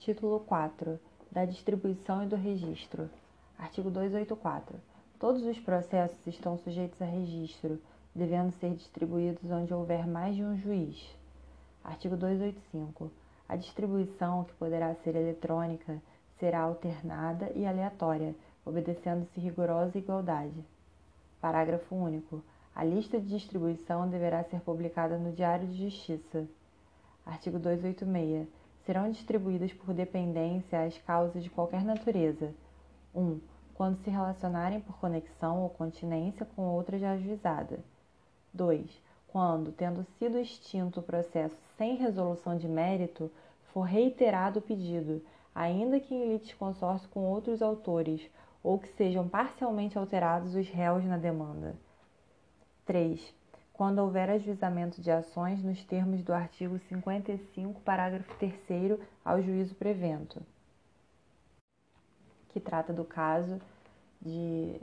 Título 4. Da distribuição e do registro. Artigo 284. Todos os processos estão sujeitos a registro, devendo ser distribuídos onde houver mais de um juiz. Artigo 285. A distribuição, que poderá ser eletrônica, será alternada e aleatória, obedecendo-se rigorosa igualdade. Parágrafo único. A lista de distribuição deverá ser publicada no Diário de Justiça. Artigo 286. Serão distribuídas por dependência as causas de qualquer natureza. 1. Um, quando se relacionarem por conexão ou continência com outra já ajuizada. 2. Quando, tendo sido extinto o processo sem resolução de mérito, for reiterado o pedido, ainda que em litisconsórcio com outros autores, ou que sejam parcialmente alterados os réus na demanda. 3. Quando houver ajuizamento de ações nos termos do artigo 55, parágrafo 3 ao juízo prevento, que trata do caso de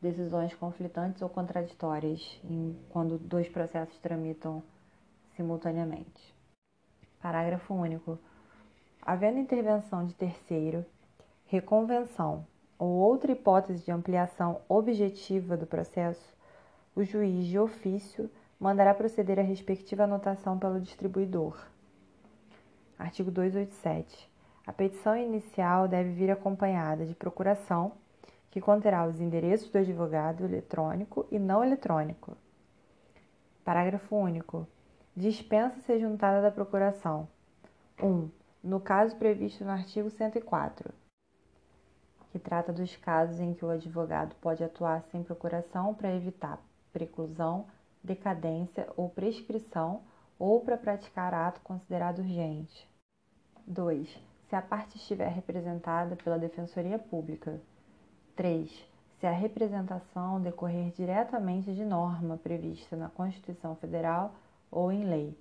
decisões conflitantes ou contraditórias em, quando dois processos tramitam simultaneamente. Parágrafo único. Havendo intervenção de terceiro, reconvenção ou outra hipótese de ampliação objetiva do processo, o juiz de ofício mandará proceder à respectiva anotação pelo distribuidor. Artigo 287. A petição inicial deve vir acompanhada de procuração, que conterá os endereços do advogado eletrônico e não eletrônico. Parágrafo único. Dispensa-se a juntada da procuração. 1. Um, no caso previsto no artigo 104 que trata dos casos em que o advogado pode atuar sem procuração para evitar preclusão, decadência ou prescrição ou para praticar ato considerado urgente. 2. Se a parte estiver representada pela Defensoria Pública. 3. Se a representação decorrer diretamente de norma prevista na Constituição Federal ou em lei.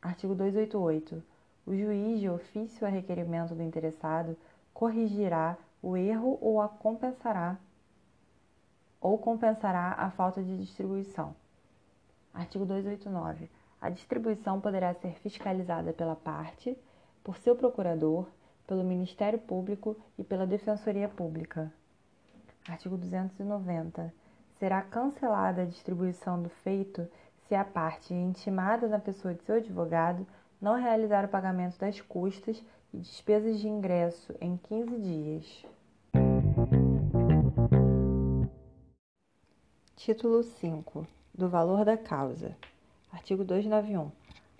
Artigo 288. O juiz, de ofício a requerimento do interessado, corrigirá o erro ou a compensará ou compensará a falta de distribuição. Artigo 289. A distribuição poderá ser fiscalizada pela parte, por seu procurador, pelo Ministério Público e pela Defensoria Pública. Artigo 290. Será cancelada a distribuição do feito se a parte intimada na pessoa de seu advogado não realizar o pagamento das custas e despesas de ingresso em 15 dias. Título 5 do valor da causa. Artigo 291.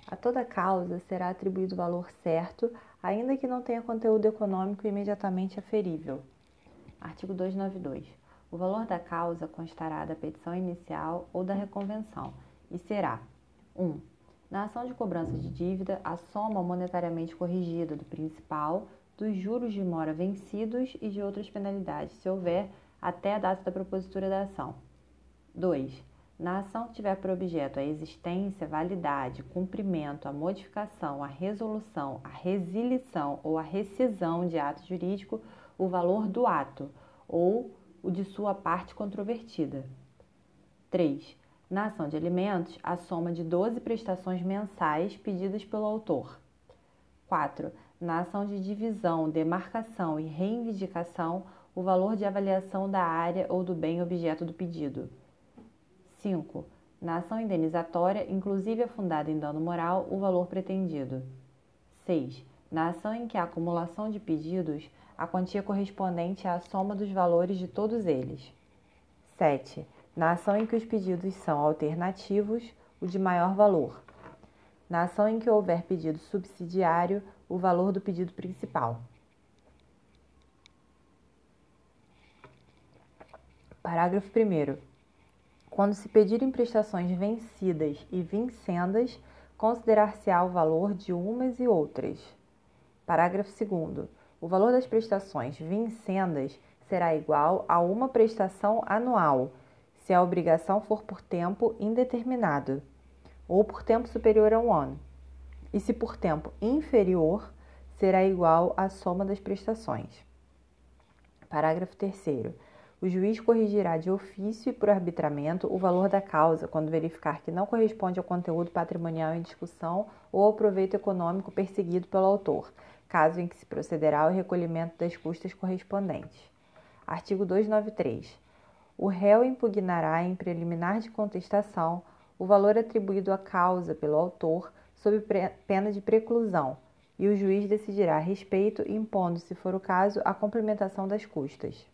A toda causa será atribuído valor certo, ainda que não tenha conteúdo econômico imediatamente aferível. Artigo 292. O valor da causa constará da petição inicial ou da reconvenção e será 1. Um, na ação de cobrança de dívida, a soma monetariamente corrigida do principal, dos juros de mora vencidos e de outras penalidades, se houver, até a data da propositura da ação. 2. Na ação que tiver por objeto a existência, validade, cumprimento, a modificação, a resolução, a resilição ou a rescisão de ato jurídico, o valor do ato ou o de sua parte controvertida. 3 na ação de alimentos, a soma de 12 prestações mensais pedidas pelo autor. 4. Na ação de divisão, demarcação e reivindicação, o valor de avaliação da área ou do bem objeto do pedido. 5. Na ação indenizatória, inclusive afundada em dano moral, o valor pretendido. 6. Na ação em que há acumulação de pedidos, a quantia correspondente à soma dos valores de todos eles. 7 na ação em que os pedidos são alternativos, o de maior valor. Na ação em que houver pedido subsidiário, o valor do pedido principal. Parágrafo 1. Quando se pedirem prestações vencidas e vincendas, considerar-se-á o valor de umas e outras. Parágrafo 2. O valor das prestações vincendas será igual a uma prestação anual se a obrigação for por tempo indeterminado ou por tempo superior a um ano, e se por tempo inferior, será igual à soma das prestações. Parágrafo 3. O juiz corrigirá de ofício e por arbitramento o valor da causa quando verificar que não corresponde ao conteúdo patrimonial em discussão ou ao proveito econômico perseguido pelo autor, caso em que se procederá ao recolhimento das custas correspondentes. Artigo 293. O réu impugnará em preliminar de contestação o valor atribuído à causa pelo autor sob pena de preclusão, e o juiz decidirá a respeito, impondo, se for o caso, a complementação das custas.